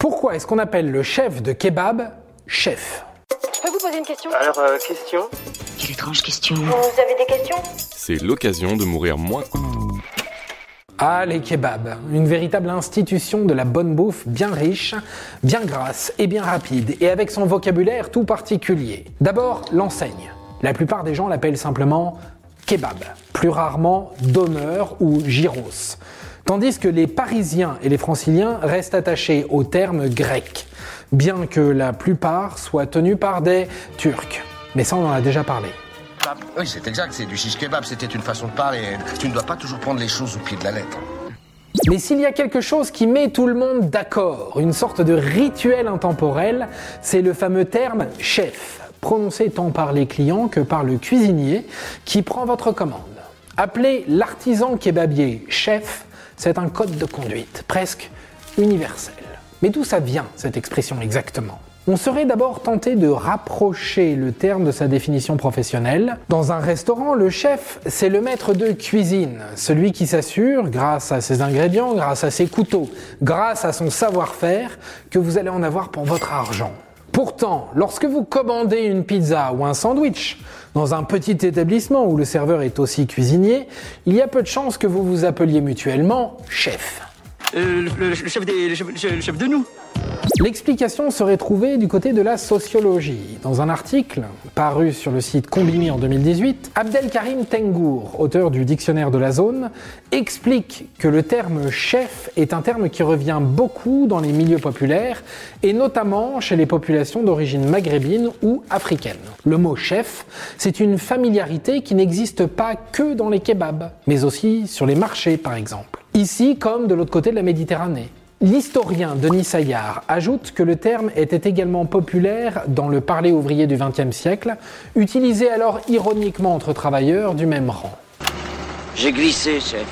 Pourquoi est-ce qu'on appelle le chef de kebab chef Je peux vous poser une question Alors, euh, question Quelle étrange question. Vous avez des questions C'est l'occasion de mourir moins. Ah, les kebabs, une véritable institution de la bonne bouffe bien riche, bien grasse et bien rapide, et avec son vocabulaire tout particulier. D'abord, l'enseigne. La plupart des gens l'appellent simplement kebab, plus rarement donneur ou gyros. Tandis que les Parisiens et les Franciliens restent attachés au terme grec, bien que la plupart soient tenus par des Turcs. Mais ça, on en a déjà parlé. Oui, c'est exact, c'est du shish kebab, c'était une façon de parler. Tu ne dois pas toujours prendre les choses au pied de la lettre. Mais s'il y a quelque chose qui met tout le monde d'accord, une sorte de rituel intemporel, c'est le fameux terme chef, prononcé tant par les clients que par le cuisinier qui prend votre commande. Appeler l'artisan kebabier chef, c'est un code de conduite presque universel. Mais d'où ça vient cette expression exactement? On serait d'abord tenté de rapprocher le terme de sa définition professionnelle. Dans un restaurant, le chef, c'est le maître de cuisine, celui qui s'assure, grâce à ses ingrédients, grâce à ses couteaux, grâce à son savoir-faire, que vous allez en avoir pour votre argent. Pourtant, lorsque vous commandez une pizza ou un sandwich dans un petit établissement où le serveur est aussi cuisinier, il y a peu de chances que vous vous appeliez mutuellement chef. Euh, le, chef de nous. L'explication serait trouvée du côté de la sociologie. Dans un article paru sur le site Combini en 2018, Abdelkarim Tengour, auteur du dictionnaire de la zone, explique que le terme chef est un terme qui revient beaucoup dans les milieux populaires et notamment chez les populations d'origine maghrébine ou africaine. Le mot chef, c'est une familiarité qui n'existe pas que dans les kebabs, mais aussi sur les marchés par exemple. Ici comme de l'autre côté de la Méditerranée. L'historien Denis Saillard ajoute que le terme était également populaire dans le parler ouvrier du XXe siècle, utilisé alors ironiquement entre travailleurs du même rang. J'ai glissé, chef.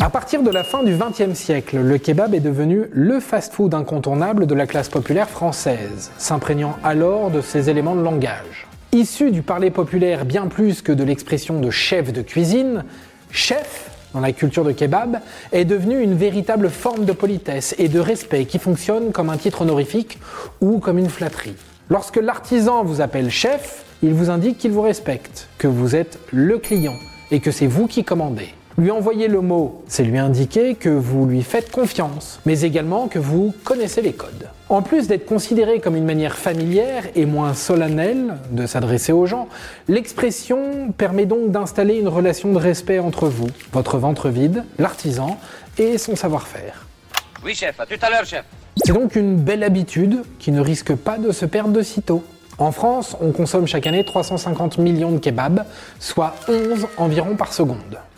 À partir de la fin du XXe siècle, le kebab est devenu le fast-food incontournable de la classe populaire française, s'imprégnant alors de ses éléments de langage. Issu du parler populaire bien plus que de l'expression de chef de cuisine, chef dans la culture de kebab, est devenue une véritable forme de politesse et de respect qui fonctionne comme un titre honorifique ou comme une flatterie. Lorsque l'artisan vous appelle chef, il vous indique qu'il vous respecte, que vous êtes le client et que c'est vous qui commandez. Lui envoyer le mot, c'est lui indiquer que vous lui faites confiance, mais également que vous connaissez les codes. En plus d'être considéré comme une manière familière et moins solennelle de s'adresser aux gens, l'expression permet donc d'installer une relation de respect entre vous, votre ventre vide, l'artisan et son savoir-faire. Oui, chef, à tout à l'heure, chef. C'est donc une belle habitude qui ne risque pas de se perdre de sitôt. En France, on consomme chaque année 350 millions de kebabs, soit 11 environ par seconde.